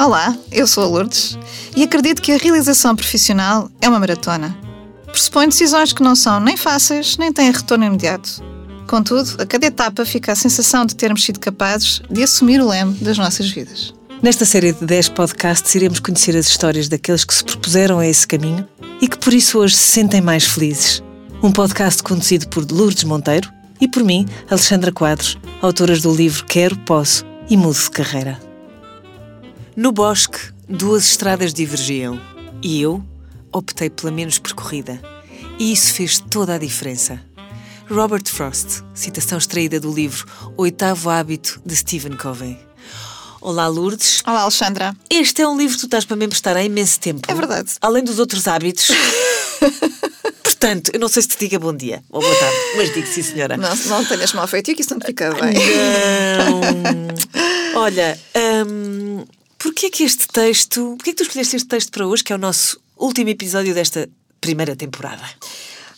Olá, eu sou a Lourdes e acredito que a realização profissional é uma maratona. Pressupõe decisões que não são nem fáceis nem têm retorno imediato. Contudo, a cada etapa fica a sensação de termos sido capazes de assumir o leme das nossas vidas. Nesta série de 10 podcasts iremos conhecer as histórias daqueles que se propuseram a esse caminho e que por isso hoje se sentem mais felizes. Um podcast conduzido por Lourdes Monteiro e por mim, Alexandra Quadros, autoras do livro Quero, Posso e Mudo de Carreira. No bosque, duas estradas divergiam e eu optei pela menos percorrida. E isso fez toda a diferença. Robert Frost, citação extraída do livro Oitavo Hábito de Stephen Covey. Olá, Lourdes. Olá, Alexandra. Este é um livro que tu estás para me emprestar há imenso tempo. É verdade. Além dos outros hábitos. Portanto, eu não sei se te diga bom dia ou boa tarde, mas digo sim, senhora. Não, não tenhas mal feito que isso não te fica bem. Não. Olha, hum, porquê que este texto. Porquê que tu escolheste este texto para hoje, que é o nosso último episódio desta primeira temporada?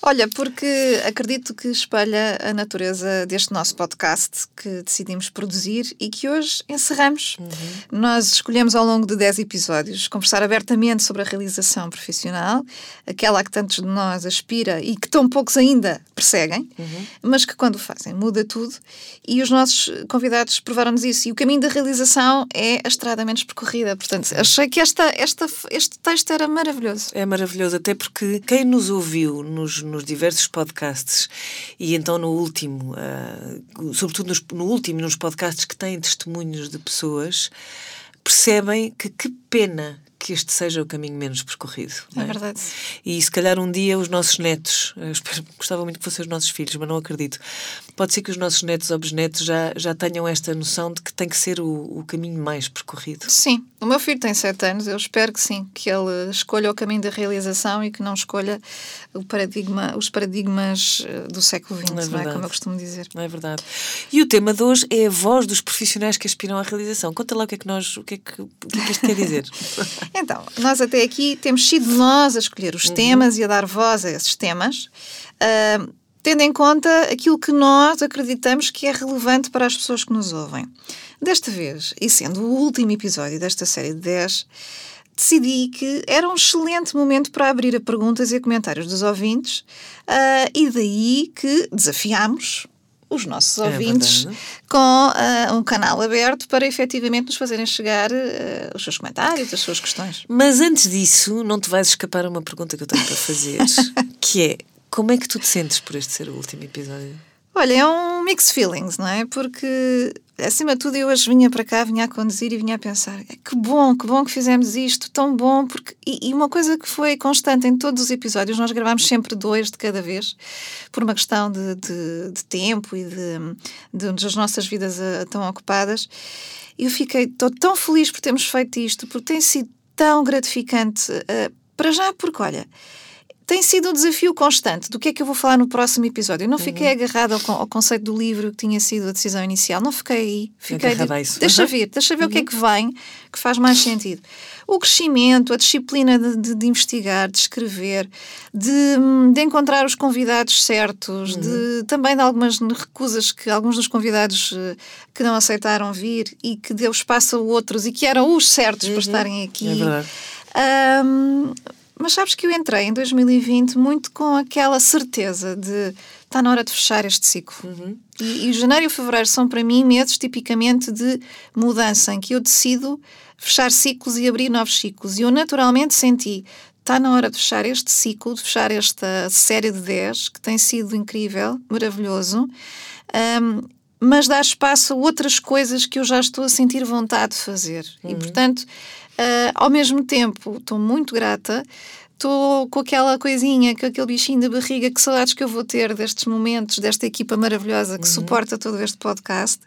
Olha, porque acredito que espelha a natureza deste nosso podcast que decidimos produzir e que hoje encerramos. Uhum. Nós escolhemos ao longo de 10 episódios conversar abertamente sobre a realização profissional, aquela a que tantos de nós aspira e que tão poucos ainda perseguem, uhum. mas que quando fazem muda tudo. E os nossos convidados provaram-nos isso. E o caminho da realização é a estrada menos percorrida. Portanto, achei que esta, esta, este texto era maravilhoso. É maravilhoso, até porque quem nos ouviu nos nos diversos podcasts e então no último, uh, sobretudo nos, no último, nos podcasts que têm testemunhos de pessoas, percebem que que pena que este seja o caminho menos percorrido. É, é, verdade. E se calhar um dia os nossos netos, espero, gostava muito que fossem os nossos filhos, mas não acredito. Pode ser que os nossos netos ou bisnetos já, já tenham esta noção de que tem que ser o, o caminho mais percorrido. Sim, o meu filho tem sete anos, eu espero que sim, que ele escolha o caminho da realização e que não escolha o paradigma, os paradigmas eh, do século XX, não é, não é como eu costumo dizer. Não é verdade. E o tema de hoje é a voz dos profissionais que aspiram à realização. Conta lá o que é que nós, o que é que, o que, é que isto quer dizer. Então, nós até aqui temos sido nós a escolher os uhum. temas e a dar voz a esses temas, uh, tendo em conta aquilo que nós acreditamos que é relevante para as pessoas que nos ouvem. Desta vez, e sendo o último episódio desta série de 10, decidi que era um excelente momento para abrir a perguntas e a comentários dos ouvintes, uh, e daí que desafiámos os nossos é ouvintes com uh, um canal aberto para efetivamente nos fazerem chegar uh, os seus comentários, as suas questões. Mas antes disso, não te vais escapar uma pergunta que eu tenho para fazer, que é como é que tu te sentes por este ser o último episódio? Olha, é um mix feelings, não é? Porque, acima de tudo, eu hoje vinha para cá, vinha a conduzir e vinha a pensar: é, que bom, que bom que fizemos isto, tão bom. Porque... E, e, uma coisa que foi constante em todos os episódios, nós gravámos sempre dois de cada vez, por uma questão de, de, de tempo e de, de, das nossas vidas uh, tão ocupadas. Eu fiquei, estou tão feliz por termos feito isto, porque tem sido tão gratificante, uh, para já, porque, olha tem sido um desafio constante do que é que eu vou falar no próximo episódio. Eu não fiquei uhum. agarrada ao, ao, conceito do livro que tinha sido a decisão inicial, não fiquei aí. Fiquei de, deixa ver, deixa ver uhum. o que é uhum. que vem, que faz mais sentido. O crescimento, a disciplina de, de, de investigar, de escrever, de, de, encontrar os convidados certos, uhum. de também de algumas recusas que alguns dos convidados uh, que não aceitaram vir e que deu espaço a outros e que eram os certos para uhum. estarem aqui. É verdade. Um, mas sabes que eu entrei em 2020 muito com aquela certeza de está na hora de fechar este ciclo. Uhum. E, e janeiro e fevereiro são para mim meses tipicamente de mudança, em que eu decido fechar ciclos e abrir novos ciclos. E eu naturalmente senti está na hora de fechar este ciclo, de fechar esta série de 10, que tem sido incrível, maravilhoso, um, mas dar espaço a outras coisas que eu já estou a sentir vontade de fazer. Uhum. E, portanto, Uh, ao mesmo tempo, estou muito grata, estou com aquela coisinha, com aquele bichinho da barriga, que saudades que eu vou ter destes momentos, desta equipa maravilhosa que uhum. suporta todo este podcast.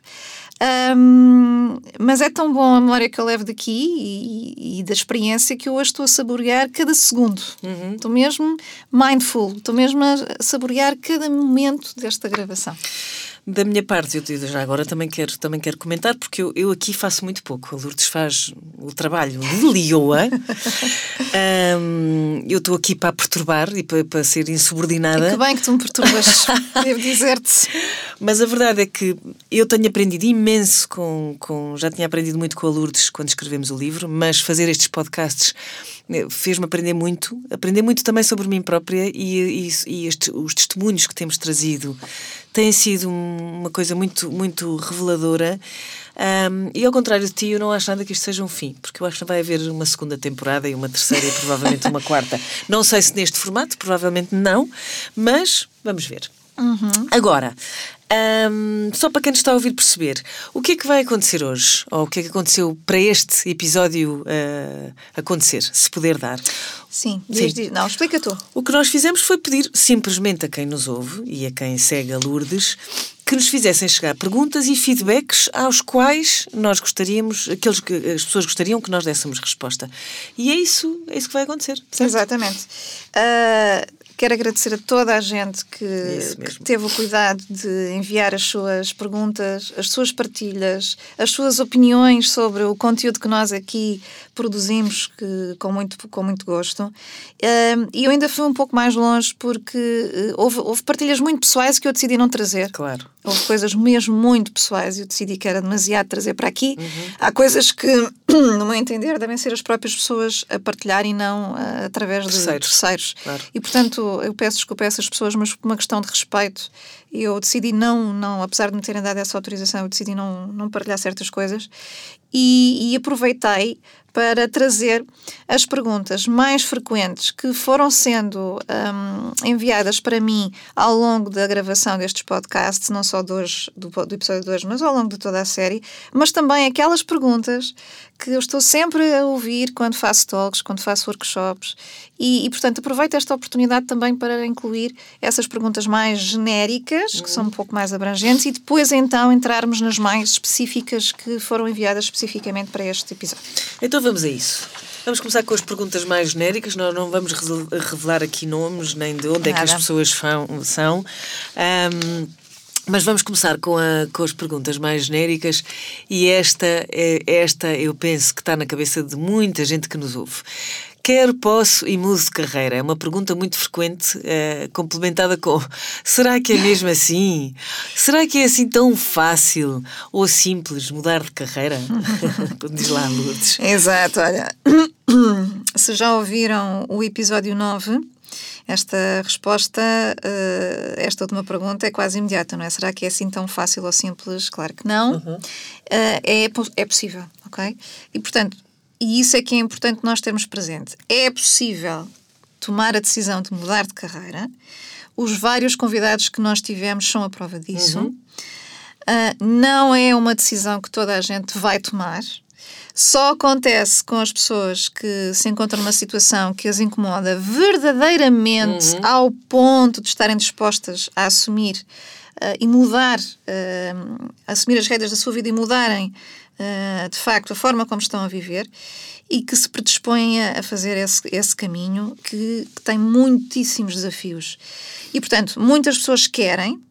Um, mas é tão bom a memória que eu levo daqui e, e da experiência que eu hoje estou a saborear cada segundo. Uhum. Estou mesmo mindful, estou mesmo a saborear cada momento desta gravação. Da minha parte, eu já agora também quero, também quero comentar, porque eu, eu aqui faço muito pouco. A Lourdes faz o trabalho de Lioa. um, eu estou aqui para perturbar e para, para ser insubordinada. E que bem que tu me perturbas, devo dizer-te. Mas a verdade é que eu tenho aprendido imenso com, com. Já tinha aprendido muito com a Lourdes quando escrevemos o livro, mas fazer estes podcasts fez-me aprender muito. Aprender muito também sobre mim própria e, e, e este, os testemunhos que temos trazido têm sido uma coisa muito, muito reveladora. Um, e ao contrário de ti, eu não acho nada que isto seja um fim, porque eu acho que vai haver uma segunda temporada e uma terceira e provavelmente uma quarta. Não sei se neste formato, provavelmente não, mas vamos ver. Uhum. Agora, um, só para quem nos está a ouvir perceber, o que é que vai acontecer hoje? Ou o que é que aconteceu para este episódio uh, acontecer, se puder dar? Sim, diz, Sim. Diz, não, explica tu. O que nós fizemos foi pedir simplesmente a quem nos ouve e a quem segue a Lourdes que nos fizessem chegar perguntas e feedbacks aos quais nós gostaríamos, aqueles que as pessoas gostariam que nós dessemos resposta. E é isso, é isso que vai acontecer. Certo? Exatamente. Uh, Quero agradecer a toda a gente que, que, teve o cuidado de enviar as suas perguntas, as suas partilhas, as suas opiniões sobre o conteúdo que nós aqui produzimos que, com, muito, com muito gosto. Uh, e eu ainda fui um pouco mais longe porque uh, houve, houve partilhas muito pessoais que eu decidi não trazer. Claro. Houve coisas mesmo muito pessoais e eu decidi que era demasiado trazer para aqui. Uhum. Há coisas que, no meu entender, devem ser as próprias pessoas a partilhar e não uh, através terceiros. de terceiros. Claro. E, portanto, eu peço desculpa a essas pessoas, mas por uma questão de respeito, eu decidi não, não apesar de me terem dado essa autorização, eu decidi não, não partilhar certas coisas e, e aproveitei para trazer as perguntas mais frequentes que foram sendo um, enviadas para mim ao longo da gravação destes podcasts, não só do, do, episódio de hoje, mas ao longo de toda a série, mas também aquelas perguntas que eu estou sempre a ouvir quando faço talks, quando faço workshops e, e portanto, aproveito esta oportunidade também para incluir essas perguntas mais genéricas, que são um pouco mais abrangentes, e depois então entrarmos nas mais específicas que foram enviadas especificamente para este episódio. Então vamos a isso. Vamos começar com as perguntas mais genéricas. Nós não vamos revelar aqui nomes nem de onde Nada. é que as pessoas são. Um, mas vamos começar com, a, com as perguntas mais genéricas e esta, é, esta eu penso que está na cabeça de muita gente que nos ouve. Quero, posso e mudo de carreira? É uma pergunta muito frequente, é, complementada com será que é mesmo assim? Será que é assim tão fácil ou simples mudar de carreira? Diz lá, Lourdes. Exato, olha. Se já ouviram o episódio 9, esta resposta, uh, esta última pergunta, é quase imediata, não é? Será que é assim tão fácil ou simples? Claro que não. Uhum. Uh, é, é possível, ok? E, portanto, e isso é que é importante nós termos presente. É possível tomar a decisão de mudar de carreira. Os vários convidados que nós tivemos são a prova disso. Uhum. Uh, não é uma decisão que toda a gente vai tomar. Só acontece com as pessoas que se encontram numa situação que as incomoda verdadeiramente uhum. ao ponto de estarem dispostas a assumir uh, e mudar, uh, assumir as rédeas da sua vida e mudarem uh, de facto a forma como estão a viver e que se predispõem a, a fazer esse, esse caminho que, que tem muitíssimos desafios. E portanto, muitas pessoas querem,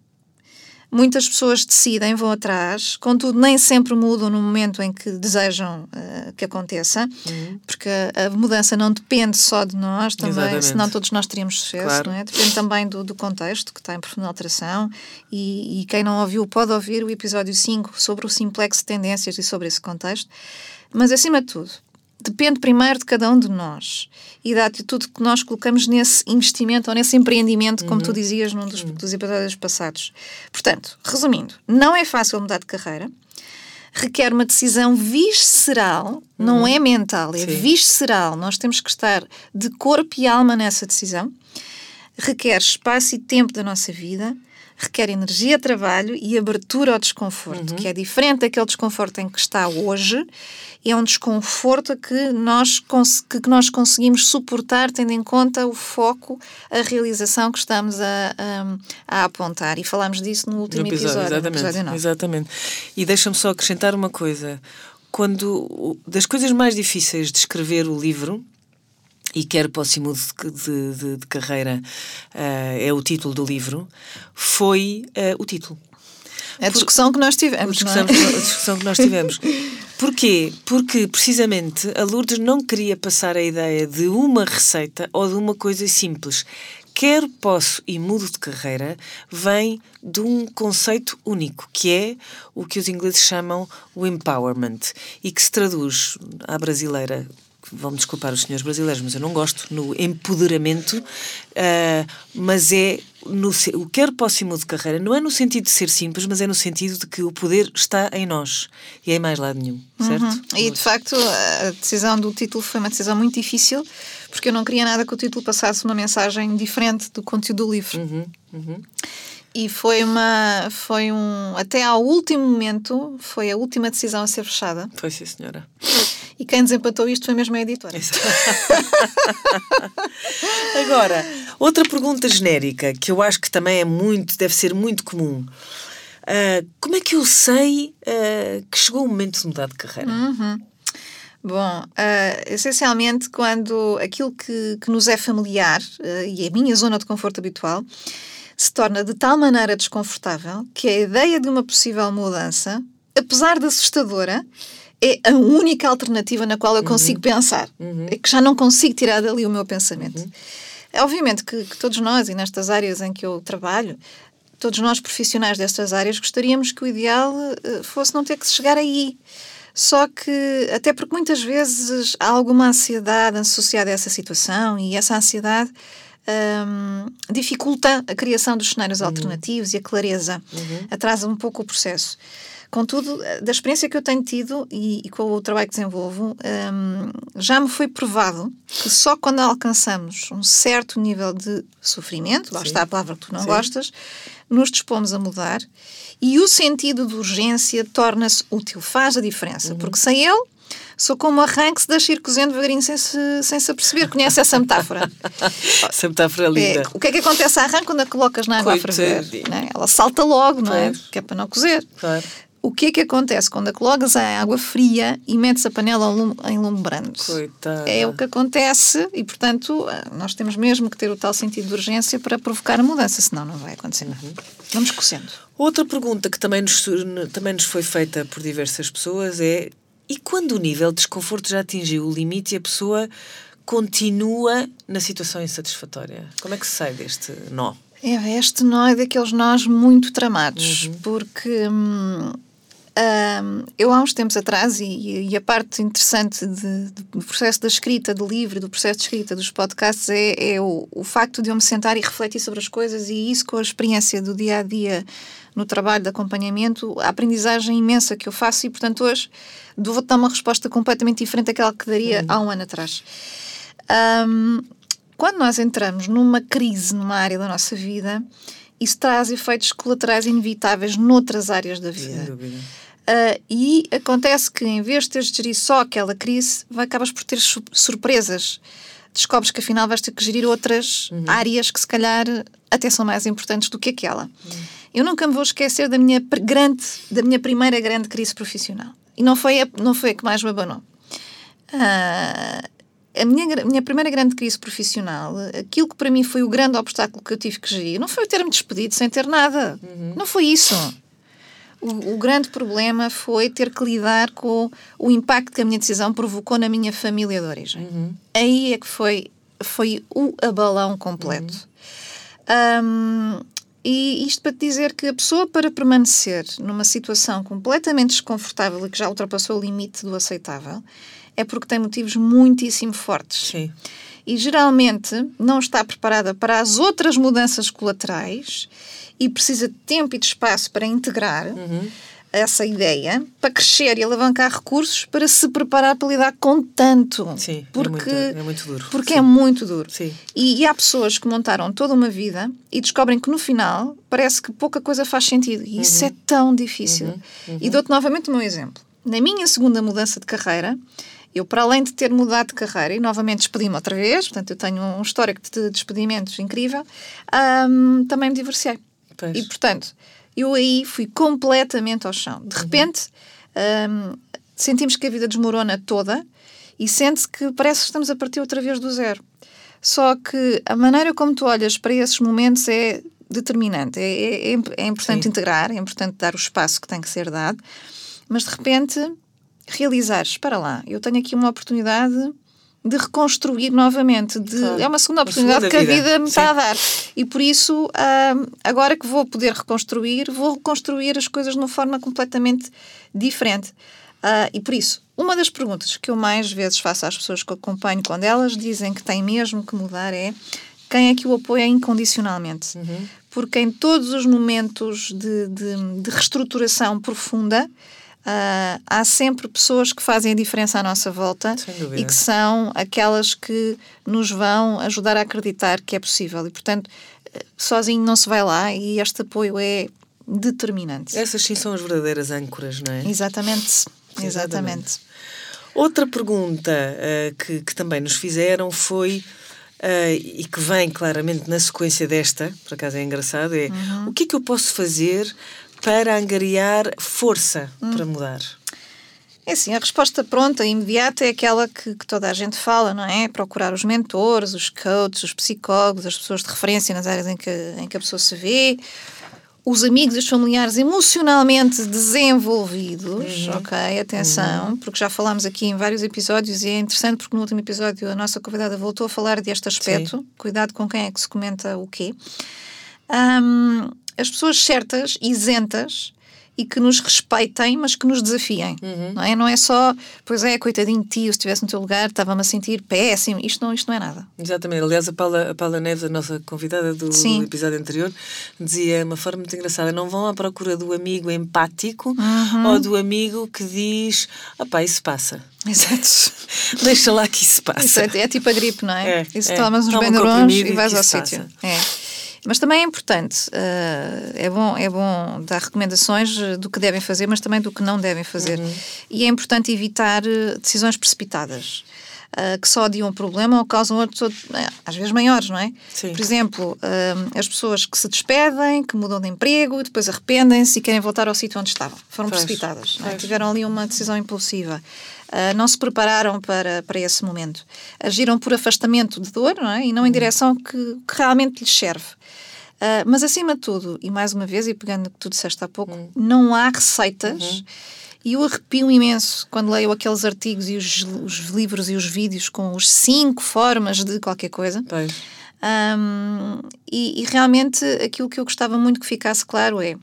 Muitas pessoas decidem, vão atrás, contudo, nem sempre mudam no momento em que desejam uh, que aconteça, uhum. porque a, a, mudança não depende só de nós também, Exatamente. senão todos nós teríamos sucesso, claro. não é? Depende também do, do, contexto, que está em profunda alteração, e, e quem não ouviu pode ouvir o episódio 5 sobre o simplex de tendências e sobre esse contexto. Mas, acima de tudo, depende primeiro de cada um de nós e da atitude que nós colocamos nesse investimento ou nesse empreendimento, como uhum. tu dizias num dos, uhum. dos episódios passados. Portanto, resumindo, não é fácil mudar de carreira, requer uma decisão visceral, uhum. não é mental, é Sim. visceral. Nós temos que estar de corpo e alma nessa decisão. Requer espaço e tempo da nossa vida requer energia, trabalho e abertura ao desconforto, uhum. que é diferente daquele desconforto em que está hoje, é um desconforto que nós, que nós conseguimos suportar tendo em conta o foco, a realização que estamos a, a, a apontar. E falámos disso no último no episódio, episódio, exatamente, episódio 9. Exatamente. E deixa-me só acrescentar uma coisa. Quando das coisas mais difíceis de escrever o livro, e quer para o de, de, de carreira uh, é o título do livro, foi uh, o título. A discussão Por, que nós tivemos. Discussão, é? a discussão que nós tivemos. Porquê? Porque, precisamente, a Lourdes não queria passar a ideia de uma receita ou de uma coisa simples. quero, posso e mudo de carreira vem de um conceito único, que é o que os ingleses chamam o empowerment e que se traduz à brasileira vão-me desculpar os senhores brasileiros, mas eu não gosto no empoderamento, uh, mas é no, o quero posso e mudo de carreira não é no sentido de ser simples, mas é no sentido de que o poder está em nós e é em mais lado nenhum, certo? Uhum. E de facto a decisão do título foi uma decisão muito difícil porque eu não queria nada que o título passasse uma mensagem diferente do conteúdo do livro. Uhum. Uhum. E foi uma. Foi um. Até ao último momento, foi a última decisão a ser fechada. Foi sim, senhora. E quem desempatou isto foi mesmo a editora. Agora, outra pergunta genérica que eu acho que também é muito, deve ser muito comum. Uh, como é que eu sei uh, que chegou o momento de mudar de carreira? Uhum. Bom, uh, essencialmente quando aquilo que, que nos é familiar e é a minha zona de conforto habitual se torna de tal maneira desconfortável que a ideia de uma possível mudança, apesar de assustadora, é a única alternativa na qual eu consigo uhum. pensar. Uhum. É que já não consigo tirar dali o meu pensamento. Uhum. É obviamente que, que, todos nós, e nestas áreas em que eu trabalho, todos nós profissionais destas áreas, gostaríamos que o ideal uh, fosse não ter que chegar aí. Só que, até porque muitas vezes há alguma ansiedade associada a essa situação e essa ansiedade um, dificulta a criação dos cenários uhum. alternativos e a clareza, uhum. atrasa um pouco o processo. Contudo, da experiência que eu tenho tido e, e com o trabalho que desenvolvo, um, já me foi provado que só quando alcançamos um certo nível de sofrimento, lá Sim. está a palavra que tu não Sim. gostas, nos dispomos a mudar e o sentido de urgência torna-se útil, faz a diferença, uhum. porque sem ele sou como arranque-se das ir cozendo devagarinho sem se, sem se aperceber. Conhece essa metáfora? essa metáfora é linda. É, o que é que acontece à rã quando a colocas na água a ferver? É? Ela salta logo, não é? Que é para não cozer. Claro. O que é que acontece quando a colocas a água fria e metes a panela em lume brando? Coitada. É o que acontece e, portanto, nós temos mesmo que ter o tal sentido de urgência para provocar a mudança, senão não vai acontecer nada. Uhum. Vamos cozendo. Outra pergunta que também nos, também nos foi feita por diversas pessoas é e quando o nível de desconforto já atingiu o limite e a pessoa continua na situação insatisfatória? Como é que se sai deste nó? É, este nó é daqueles nós muito tramados, uhum. porque hum, hum, eu há uns tempos atrás, e, e a parte interessante de, de, do processo da escrita do livro, do processo de escrita dos podcasts, é, é o, o, facto de eu me sentar e refletir sobre as coisas, e isso com a experiência do dia a dia no trabalho de acompanhamento, a aprendizagem imensa que eu faço, e portanto hoje vou dar uma resposta completamente diferente daquela que daria uhum. há um ano atrás. Um, quando nós entramos numa crise numa área da nossa vida, isso traz efeitos colaterais inevitáveis noutras áreas da vida. Sem dúvida. Uh, e acontece que, em vez de teres de gerir só aquela crise, vai, acabas por ter surpresas. Descobres que afinal vais ter que gerir outras uhum. áreas que, se calhar, até são mais importantes do que aquela. Uhum. Eu nunca me vou esquecer da minha, grande, da minha primeira grande crise profissional. E não foi a, não foi a que mais me abanou. Uh, a minha, minha primeira grande crise profissional, aquilo que para mim foi o grande obstáculo que eu tive que gerir, não foi ter-me despedido sem ter nada. Uhum. Não foi isso. O, o, grande problema foi ter que lidar com o impacto que a minha decisão provocou na minha família de origem. Uhum. Aí é que foi, foi o abalão completo. Uhum. Um, e isto para te dizer que a pessoa, para permanecer numa situação completamente desconfortável e que já ultrapassou o limite do aceitável, é porque tem motivos muitíssimo fortes. Sim. E geralmente não está preparada para as outras mudanças colaterais e precisa de tempo e de espaço para integrar. Uhum essa ideia para crescer e alavancar recursos para se preparar para lidar com tanto. Sim, porque, é, muito, é muito duro. Porque Sim. é muito duro. Sim. E, e, há pessoas que montaram toda uma vida e descobrem que no final parece que pouca coisa faz sentido. E uhum. isso é tão difícil. Uhum. Uhum. E dou-te novamente o meu exemplo. Na minha segunda mudança de carreira, eu, para além de ter mudado de carreira e novamente despedi-me outra vez, portanto, eu tenho um histórico de despedimentos incrível, um, também me divorciei. Pois. E, portanto, eu aí fui completamente ao chão. De repente, um, sentimos que a vida desmorona toda e sente-se que parece que estamos a partir outra vez do zero. Só que a maneira como tu olhas para esses momentos é determinante. É, é, é importante Sim. integrar, é importante dar o espaço que tem que ser dado, mas de repente realizares, para lá, eu tenho aqui uma oportunidade de reconstruir novamente. De, Claro. É uma segunda Uma oportunidade segunda que a vida. vida me está a dar. E por isso, agora que vou poder reconstruir, vou reconstruir as coisas de uma forma completamente diferente. Ah, e por isso, uma das perguntas que eu mais vezes faço às pessoas que acompanho quando elas dizem que têm mesmo que mudar é quem é que o apoia incondicionalmente? Porque em todos os momentos de, de- de reestruturação profunda, ah, há sempre pessoas que fazem a diferença à nossa volta e que são aquelas que nos vão ajudar a acreditar que é possível. E, portanto, eh, sozinho não se vai lá e este apoio é determinante. Essas sim são as verdadeiras âncoras, não é? Exatamente. Exatamente. Exatamente. Outra pergunta eh, que, que também nos fizeram foi, eh, e que vem claramente na sequência desta, por acaso é engraçado, é Uhum. o que é que eu posso fazer para angariar força Hum. para mudar? É assim, a resposta pronta e imediata é aquela que, que toda a gente fala, não é? Procurar os mentores, os coaches, os psicólogos, as pessoas de referência nas áreas em que, em que a pessoa se vê, os amigos e os familiares emocionalmente desenvolvidos, ok? Atenção, porque já falámos aqui em vários episódios e é interessante porque no último episódio a nossa convidada voltou a falar deste aspecto. Cuidado com quem é que se comenta o quê. Hum, as pessoas certas, isentas e que nos respeitem, mas que nos desafiem. Não, é? não é só, pois é, coitadinho de ti, se estivesse no teu lugar, estava-me a sentir péssimo. Isto não, isto não é nada. Exatamente. Aliás, a Paula, a Paula Neves, a nossa convidada do, do episódio anterior, dizia de uma forma muito engraçada: não vão à procura do amigo empático Uhum. ou do amigo que diz: opá, isso passa. Exato. Deixa lá que isso passa. Isso é, é tipo a gripe, não é? É, Isso é. tomas uns Toma um benderons e vais ao sítio. É. Mas também é importante, eh, é, bom, é bom dar recomendações do que devem fazer, mas também do que não devem fazer. Uhum. E é importante evitar eh, decisões precipitadas. eh, que só adiam o problema ou causam outros, às vezes maiores, não é? Sim. Por exemplo, eh, as pessoas que se despedem, que mudam de emprego depois arrependem-se e querem voltar ao sítio onde estavam. Foram Pois, precipitadas. é? Tiveram ali uma decisão impulsiva. Uh, não se prepararam para, para esse momento. Agiram por afastamento de dor não é? e não em direção que, que realmente lhes serve. Uh, mas, acima de tudo, e mais uma vez, e pegando no que tu disseste há pouco, não há receitas. E eu arrepio imenso quando leio aqueles artigos e os, os livros e os vídeos com os cinco formas de qualquer coisa. Um, e, e realmente aquilo que eu gostava muito que ficasse claro é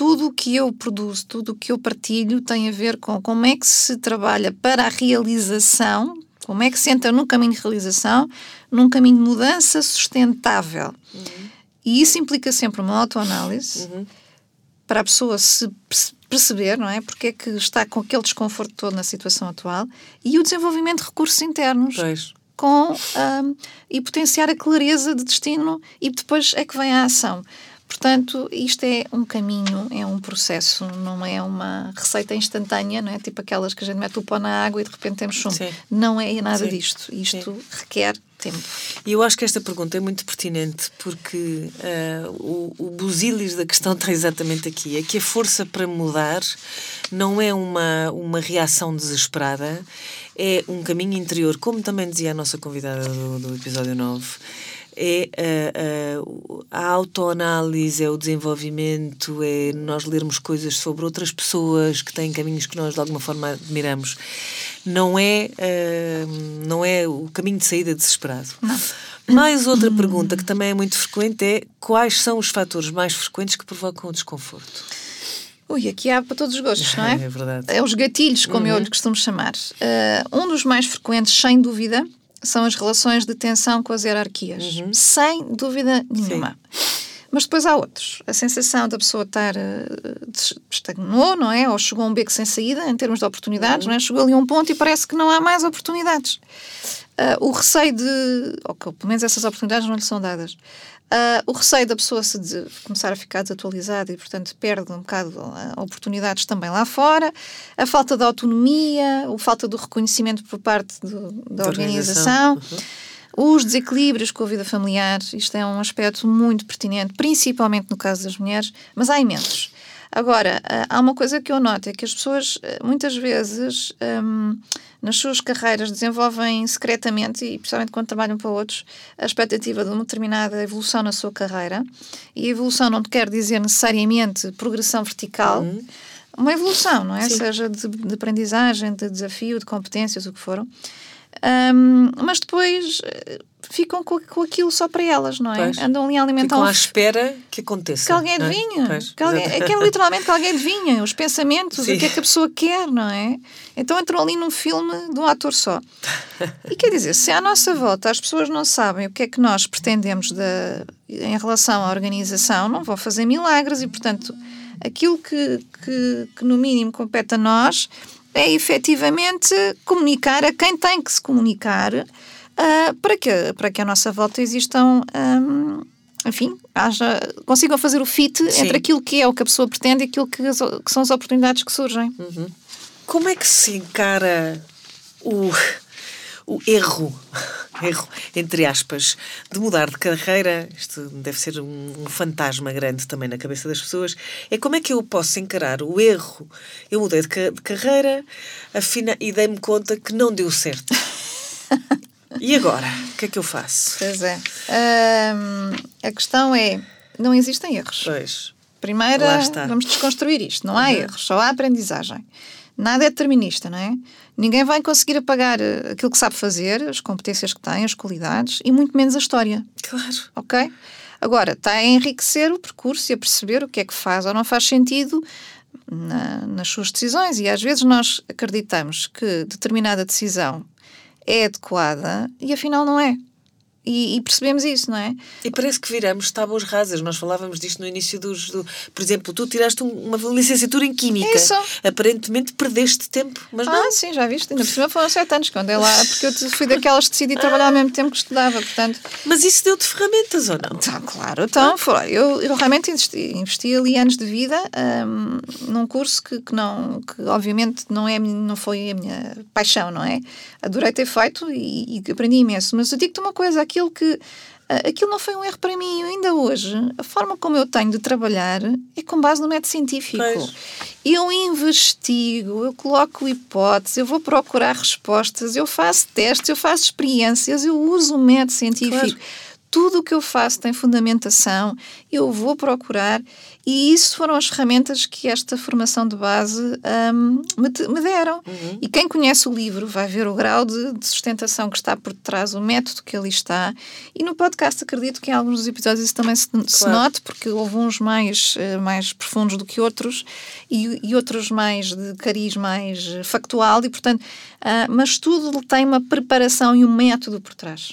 tudo o que eu produzo, tudo o que eu partilho tem a ver com como é que se trabalha para a realização, como é que se entra num caminho de realização, num caminho de mudança sustentável. E isso implica sempre uma autoanálise para a pessoa se perce- perceber, não é? Porque é que está com aquele desconforto todo na situação atual e o desenvolvimento de recursos internos Pois. com ahm, e potenciar a clareza de destino e depois é que vem a ação. Portanto, isto é um caminho, é um processo, não é uma receita instantânea, não é? Tipo aquelas que a gente mete o pó na água e de repente temos chumbo. Sim. Não é nada Sim. disto. Isto requer tempo. E eu acho que esta pergunta é muito pertinente porque ah, o, o busilis da questão está exatamente aqui. É que a força para mudar não é uma, uma reação desesperada, é um caminho interior, como também dizia a nossa convidada do, do episódio 9. É ah, ah, a autoanálise, é o desenvolvimento, é nós lermos coisas sobre outras pessoas que têm caminhos que nós de alguma forma admiramos. Não é, ah, não é o caminho de saída desesperado. Mais outra pergunta que também é muito frequente é quais são os fatores mais frequentes que provocam o desconforto? Ui, aqui há para todos os gostos, não é? É verdade. É os gatilhos, como eu lhe costumo chamar. Ah, um dos mais frequentes, sem dúvida, são as relações de tensão com as hierarquias. Sem dúvida nenhuma. Mas depois há outros. A sensação da pessoa estar des- estagnou, não é? Ou chegou a um beco sem saída em termos de oportunidades, não é? Chegou ali a um ponto e parece que não há mais oportunidades. Ah, o receio de. Ou que pelo menos essas oportunidades não lhe são dadas. Ah, o receio da pessoa se de- começar a ficar desatualizada e, portanto, perde um bocado ah, oportunidades também lá fora. A falta de autonomia, a falta do reconhecimento por parte do- da Da organização. organização. Os desequilíbrios com a vida familiar, isto é um aspecto muito pertinente, principalmente no caso das mulheres, mas há imensos. Agora, ah, há uma coisa que eu noto, é que as pessoas ah, muitas vezes hum, nas suas carreiras desenvolvem secretamente, e principalmente quando trabalham para outros, a expectativa de uma determinada evolução na sua carreira. E a evolução não quer dizer necessariamente progressão vertical, uma evolução, não é? Sim. Seja de, de aprendizagem, de desafio, de competências, o que foram. Um, mas depois eh, ficam com, com aquilo só para elas, não é? Pois. Andam ali a alimentar Ficam um à espera que aconteça. que alguém é? adivinha. Pois, que alguém, é é literalmente que alguém adivinha os pensamentos, Sim. o que é que a pessoa quer, não é? Então entram ali num filme de um ator só. E quer dizer, se à nossa volta as pessoas não sabem o que é que nós pretendemos da, em relação à organização, não vão fazer milagres e, portanto, aquilo que, que, que no mínimo compete a nós é efetivamente comunicar a quem tem que se comunicar ah, para, que, para que à nossa volta existam. ahm, enfim, haja, consigam fazer o fit Sim. entre aquilo que é o que a pessoa pretende e aquilo que, que são as oportunidades que surgem. Como é que se encara o, o erro, erro, entre aspas, de mudar de carreira? Isto deve ser um, um fantasma grande também na cabeça das pessoas. É como é que eu posso encarar o erro? Eu mudei de, ca- de carreira afina, e dei-me conta que não deu certo. E agora? O que é que eu faço? Pois é. A questão é: não existem erros. Pois. Primeiro, vamos desconstruir isto. Não há erros, só há aprendizagem. Nada é determinista, não é? Ninguém vai conseguir apagar eh, aquilo que sabe fazer, as competências que tem, as qualidades e muito menos a história. Claro. Ok? Agora, está a enriquecer o percurso e a perceber o que é que faz ou não faz sentido na- nas suas decisões. E às vezes nós acreditamos que determinada decisão é adequada e afinal não é. E, e percebemos isso, não é? E parece que viramos tábuas rasas. Nós falávamos disto no início dos. Do... Por exemplo, tu tiraste um- uma licenciatura em Química. Isso. Aparentemente perdeste tempo, mas Ah, não. sim, já viste? Ainda por cima foram sete anos que eu andei lá, porque eu fui daquelas que decidi trabalhar ao mesmo tempo que estudava, portanto... Mas isso deu-te ferramentas ou não? Então, claro, então, foi, eu, eu realmente investi, investi ali anos de vida hum, num curso que, que não, que obviamente não, é, não foi a minha paixão, não é? Adorei ter feito e, e aprendi imenso, mas eu digo-te uma coisa, aquilo que ah, aquilo não foi um erro para mim, ainda hoje, a forma como eu tenho de trabalhar é com base no método científico. Pois. Eu investigo, eu coloco hipóteses, eu vou procurar respostas, eu faço testes, eu faço experiências, eu uso o método científico. Claro. Tudo o que eu faço tem fundamentação, eu vou procurar e isso foram as ferramentas que esta formação de base hum, me, me deram. E quem conhece o livro vai ver o grau de, de sustentação que está por trás, o método que ali está. E no podcast acredito que em alguns dos episódios isso também se, se Claro. note, porque houve uns mais, eh, mais profundos do que outros e, e outros mais de cariz mais eh, factual, e portanto, ah, mas tudo tem uma preparação e um método por trás.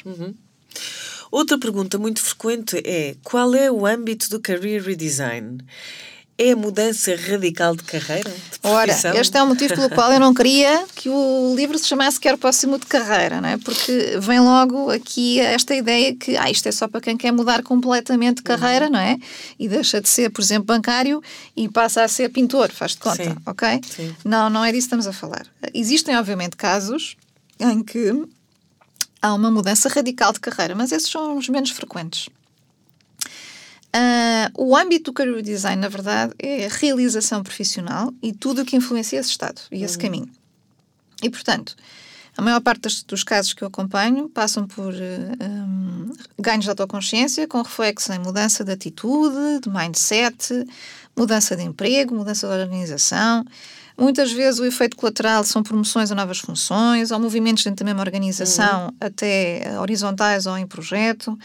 Outra pergunta muito frequente é: qual é o âmbito do career redesign? É a mudança radical de carreira? De Ora, este é o motivo pelo qual eu não queria que o livro se chamasse Quero Próximo de Carreira, não é? Porque vem logo aqui esta ideia que ah, isto é só para quem quer mudar completamente de carreira, não é? E deixa de ser, por exemplo, bancário e passa a ser pintor, faz-te conta, Sim. ok? Sim. Não, não é disso que estamos a falar. Existem, obviamente, casos em que há uma mudança radical de carreira, mas esses são os menos frequentes. Ah, o âmbito do career design, na verdade, é a realização profissional e tudo o que influencia esse estado e esse caminho. E, portanto, a maior parte das- dos casos que eu acompanho passam por eh, hum, ganhos de autoconsciência, com reflexo em mudança de atitude, de mindset, mudança de emprego, mudança de organização. Muitas vezes o efeito colateral são promoções a novas funções, ou movimentos dentro da mesma organização, até eh, horizontais ou em projeto.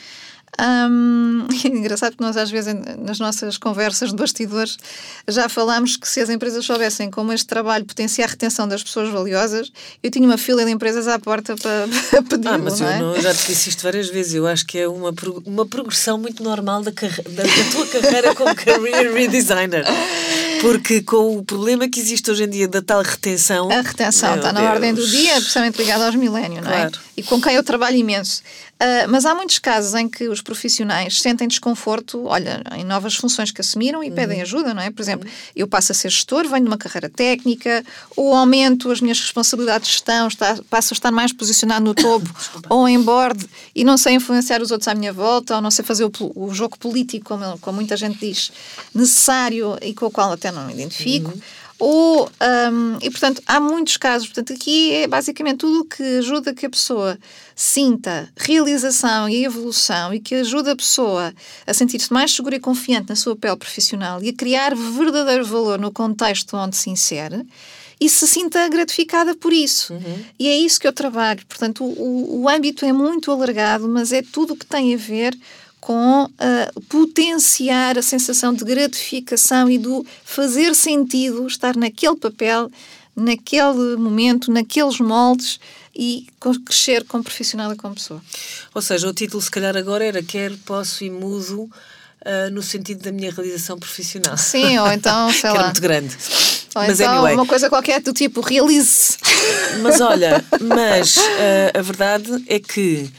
Hum, é engraçado porque nós às vezes nas nossas conversas de bastidores já falámos que se as empresas soubessem como este trabalho potencia a retenção das pessoas valiosas, eu tinha uma fila de empresas à porta para, para pedir, Ah, mas não eu é? não- já te disse isto várias vezes. Eu acho que é uma, uma progressão muito normal da, da, da tua carreira como career redesigner. Porque com o problema que existe hoje em dia da tal retenção. A retenção está na Deus. ordem do dia, especialmente ligada aos milénios, não é? Claro. E com quem eu trabalho imenso. Ah, mas há muitos casos em que os profissionais sentem desconforto, olha, em novas funções que assumiram e pedem Uhum. ajuda, não é? Por exemplo, eu passo a ser gestor, venho de uma carreira técnica, ou aumento as minhas responsabilidades de gestão, está, passo a estar mais posicionado no topo ou em board e não sei influenciar os outros à minha volta, ou não sei fazer o, o jogo político, como, como muita gente diz, necessário e com o qual até não me identifico. Ou, hum, e portanto, há muitos casos. Portanto, aqui é basicamente tudo o que ajuda que a pessoa sinta realização e evolução e que ajuda a pessoa a sentir-se mais segura e confiante na sua pele profissional e a criar verdadeiro valor no contexto onde se insere. e se sinta gratificada por isso. Uhum. E é isso que eu trabalho. Portanto, o, o âmbito é muito alargado, mas é tudo o que tem a ver com uh, potenciar a sensação de gratificação e do fazer sentido estar naquele papel, naquele momento, naqueles moldes e crescer como profissional e como pessoa. Ou seja, o título se calhar agora era Quer, Posso e Mudo uh, no sentido da minha realização profissional. Sim, ou então, sei que lá. Era muito grande. Ou mas então anyway. uma coisa qualquer do tipo realize. Mas olha, mas uh, a verdade é que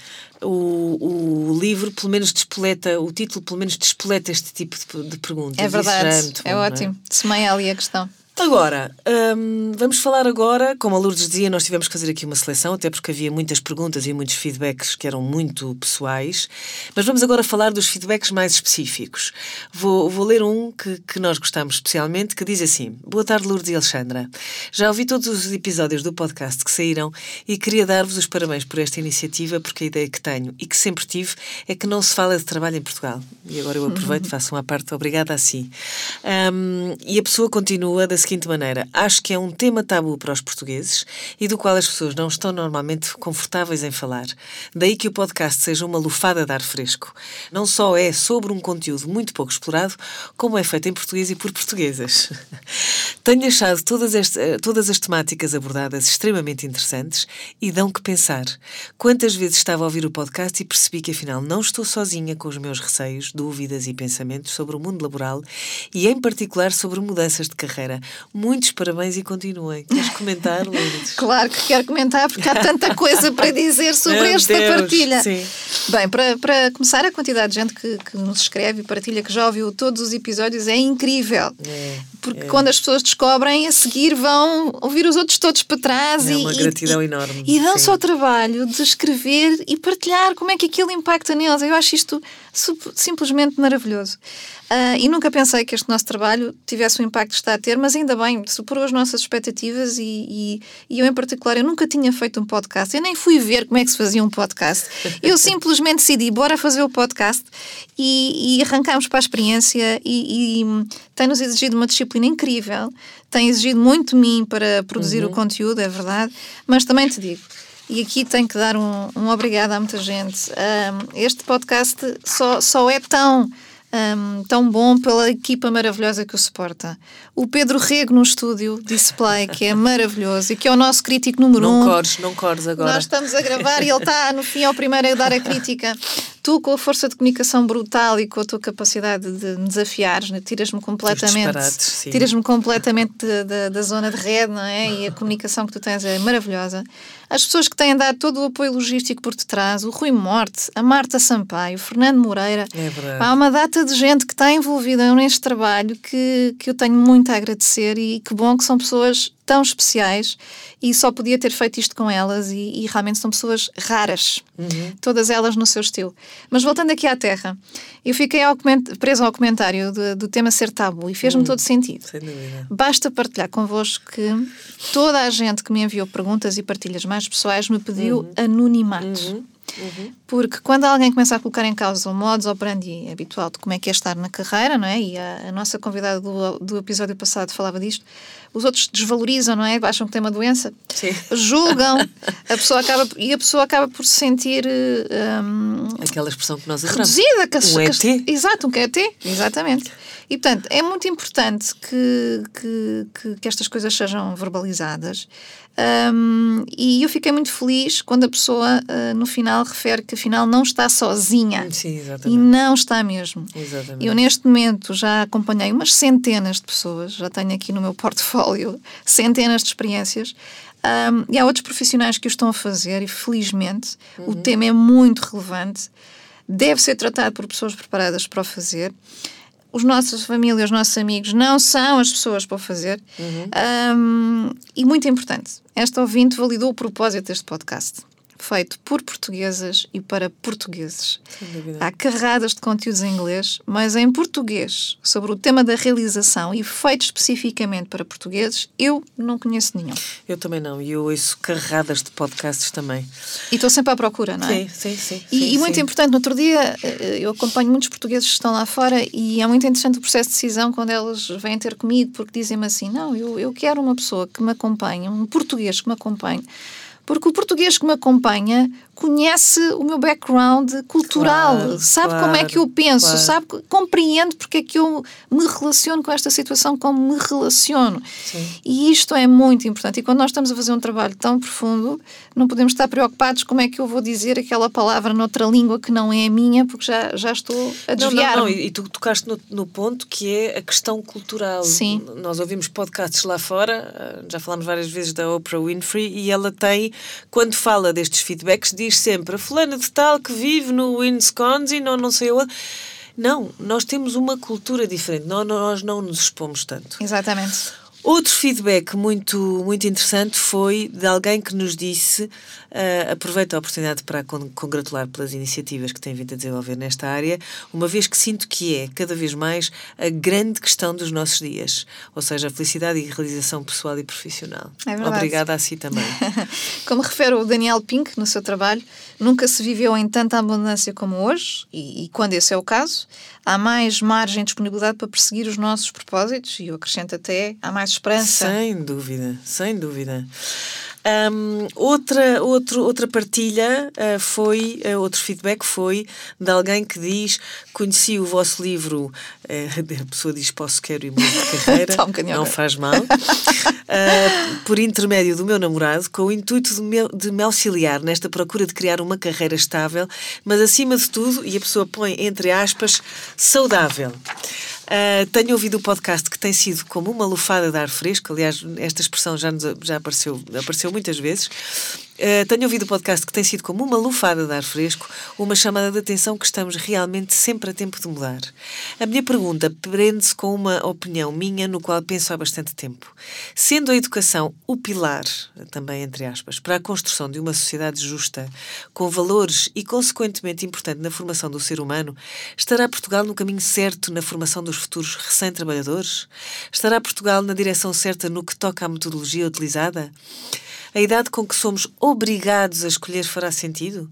o, o livro pelo menos despoleta, o título pelo menos despoleta este tipo de, de perguntas. É verdade, é, é, ótimo. É? Semeia ali a questão. Agora, hum, vamos falar agora, como a Lourdes dizia, nós tivemos que fazer aqui uma seleção, até porque havia muitas perguntas e muitos feedbacks que eram muito pessoais, mas vamos agora falar dos feedbacks mais específicos. Vou, vou ler um que, que nós gostamos especialmente, que diz assim: Boa tarde, Lourdes e Alexandra. Já ouvi todos os episódios do podcast que saíram e queria dar-vos os parabéns por esta iniciativa, porque a ideia que tenho e que sempre tive é que não se fala de trabalho em Portugal. E agora eu aproveito, faço uma parte obrigada a si. Um, e a pessoa continua da seguinte maneira: acho que é um tema tabu para os portugueses e do qual as pessoas não estão normalmente confortáveis em falar. Daí que o podcast seja uma lufada de ar fresco. Não só é sobre um conteúdo muito pouco explorado, como é feito em português e por portuguesas. Tenho achado todas, este, todas as temáticas abordadas extremamente interessantes e dão que pensar. Quantas vezes estava a ouvir o podcast e percebi que afinal não estou sozinha com os meus receios, dúvidas e pensamentos sobre o mundo laboral e, em particular, sobre mudanças de carreira, Muitos parabéns e continuem. Queres comentar, Lourdes? claro que quero comentar, porque há tanta coisa para dizer sobre Meu esta Deus, partilha. Sim. Bem, para, para começar, a quantidade de gente que, que nos escreve e partilha, que já ouviu todos os episódios, é incrível. É, porque é. quando as pessoas descobrem, a seguir vão ouvir os outros todos para trás. É e, uma gratidão e, enorme. E dão-se ao trabalho de escrever e partilhar como é que aquilo impacta neles. Eu acho isto simplesmente maravilhoso. Uh, e nunca pensei que este nosso trabalho tivesse o impacto que está a ter, mas ainda bem, superou as nossas expectativas e, e, e, eu, em particular, eu nunca tinha feito um podcast, eu nem fui ver como é que se fazia um podcast. Eu simplesmente decidi, bora fazer o podcast e, e arrancámos para a experiência e, e tem-nos exigido uma disciplina incrível, tem exigido muito de mim para produzir uhum. o conteúdo, é verdade, mas também te digo, e aqui tenho que dar um, um obrigado a muita gente. Um, este podcast só, só é tão um, tão bom pela equipa maravilhosa que o suporta. O Pedro Rego no estúdio Display, que é maravilhoso e que é o nosso crítico número não um. Não cores, não cores agora. Nós estamos a gravar e ele está no fim ao primeiro a dar a crítica. Tu, com a força de comunicação brutal e com a tua capacidade de me desafiares, né? tiras-me completamente, tiras-me completamente de, de, da zona de rede, não é? E a comunicação que tu tens é maravilhosa. As pessoas que têm dado todo o apoio logístico por detrás, o Rui Morte, a Marta Sampaio, o Fernando Moreira. É verdade. Há uma data de gente que está envolvida neste trabalho que, que eu tenho muito a agradecer e que bom que são pessoas tão especiais e só podia ter feito isto com elas e, e realmente são pessoas raras, uhum. todas elas no seu estilo. Mas voltando aqui à Terra, eu fiquei ao preso ao comentário do, do, tema ser tabu e fez-me uhum. todo sentido. Basta partilhar convosco que toda a gente que me enviou perguntas e partilhas mais pessoais me pediu uhum. anonimato. Uhum. Porque quando alguém começa a colocar em causa o modus operandi habitual de como é que é estar na carreira, não é? E a, a nossa convidada do, do episódio passado falava disto, os outros desvalorizam, não é? Acham que tem uma doença, Sim. julgam, a pessoa acaba, e a pessoa acaba por se sentir. Um, Aquela expressão que nós usamos. Reduzida. Que, um ET. Que, exato, um QET, exatamente. E, portanto, é muito importante que, que, que, que estas coisas sejam verbalizadas. Um, e eu fiquei muito feliz quando a pessoa, uh, no final, refere que afinal não está sozinha. Sim, e não está mesmo. Exatamente. Eu, neste momento, já acompanhei umas centenas de pessoas, já tenho aqui no meu portfólio centenas de experiências. Um, e há outros profissionais que o estão a fazer, e felizmente uhum. o tema é muito relevante, deve ser tratado por pessoas preparadas para o fazer os nossos famílias, os nossos amigos não são as pessoas para o fazer. Uhum. Um, e muito importante, esta ouvinte validou o propósito deste podcast. Feito por portuguesas e para portugueses. Há carradas de conteúdos em inglês, mas em português, sobre o tema da realização e feito especificamente para portugueses, eu não conheço nenhum. Eu também não, e eu ouço carradas de podcasts também. E estou sempre à procura, não é? Sim, sim, sim. E, sim, e muito sim. importante, no outro dia eh, eu acompanho muitos portugueses que estão lá fora e é muito interessante o processo de decisão quando elas vêm ter comigo, porque dizem-me assim: não, eu, eu quero uma pessoa que me acompanhe, um português que me acompanhe porque o português que me acompanha conhece o meu background cultural, claro, sabe claro, como é que eu penso, claro. sabe, compreende porque é que eu me relaciono com esta situação como me relaciono. Sim. E isto é muito importante. E quando nós estamos a fazer um trabalho tão profundo, não podemos estar preocupados como é que eu vou dizer aquela palavra noutra língua que não é a minha, porque já, já estou a desviar. Não, não, não. E, tu tocaste no, no, ponto que é a questão cultural. Sim. Nós ouvimos podcasts lá fora, já falámos várias vezes da Oprah Winfrey, e ela tem, quando fala destes feedbacks, diz sempre a fulana de tal que vive no Wisconsin ou não sei onde. Não, nós temos uma cultura diferente, nós, nós não nos expomos tanto. Exatamente. Outro feedback muito, muito interessante foi de alguém que nos disse: uh, aproveito a oportunidade para con congratular pelas iniciativas que tem vindo a desenvolver nesta área, uma vez que sinto que é, cada vez mais, a grande questão dos nossos dias, ou seja, a felicidade e realização pessoal e profissional. É verdade. Obrigada a si também. como refere o Daniel Pink no seu trabalho, nunca se viveu em tanta abundância como hoje, e, e quando esse é o caso, há mais margem e disponibilidade para perseguir os nossos propósitos, e eu acrescento até, há mais esperança. Sem dúvida, sem dúvida. Um, outra, outro, outra partilha uh, foi, uh, outro feedback foi de alguém que diz: Conheci o vosso livro, uh, a pessoa diz Posso, Quero e Mudo de Carreira, Tá um não faz mal, por intermédio do meu namorado, com o intuito de me, de me auxiliar nesta procura de criar uma carreira estável, mas acima de tudo, e a pessoa põe entre aspas, saudável. Uh, tenho ouvido o podcast que tem sido como uma lufada de ar fresco, aliás, esta expressão já, nos, já apareceu, apareceu muitas vezes. Uh, tenho ouvido o podcast que tem sido como uma lufada de ar fresco, uma chamada de atenção que estamos realmente sempre a tempo de mudar. A minha pergunta prende-se com uma opinião minha no qual penso há bastante tempo. Sendo a educação o pilar, também entre aspas, para a construção de uma sociedade justa, com valores e consequentemente importante na formação do ser humano, estará Portugal no caminho certo na formação dos futuros recém-trabalhadores? Estará Portugal na direção certa no que toca à metodologia utilizada? A idade com que somos obrigados a escolher fará sentido?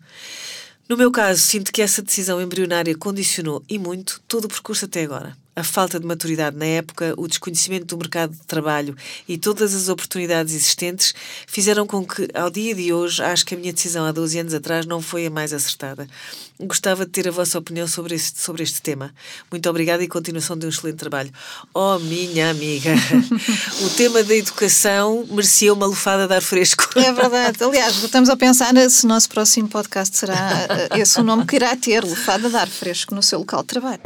No meu caso, sinto que essa decisão embrionária condicionou e muito todo o percurso até agora. A falta de maturidade na época, o desconhecimento do mercado de trabalho e todas as oportunidades existentes fizeram com que, ao dia de hoje, acho que a minha decisão há 12 anos atrás não foi a mais acertada. Gostava de ter a vossa opinião sobre este, sobre este tema. Muito obrigada e continuação de um excelente trabalho. Oh, minha amiga, o tema da educação merecia uma lufada de ar fresco. É verdade. Aliás, estamos a pensar se o nosso próximo podcast será esse o nome que irá ter, lufada de ar fresco, no seu local de trabalho.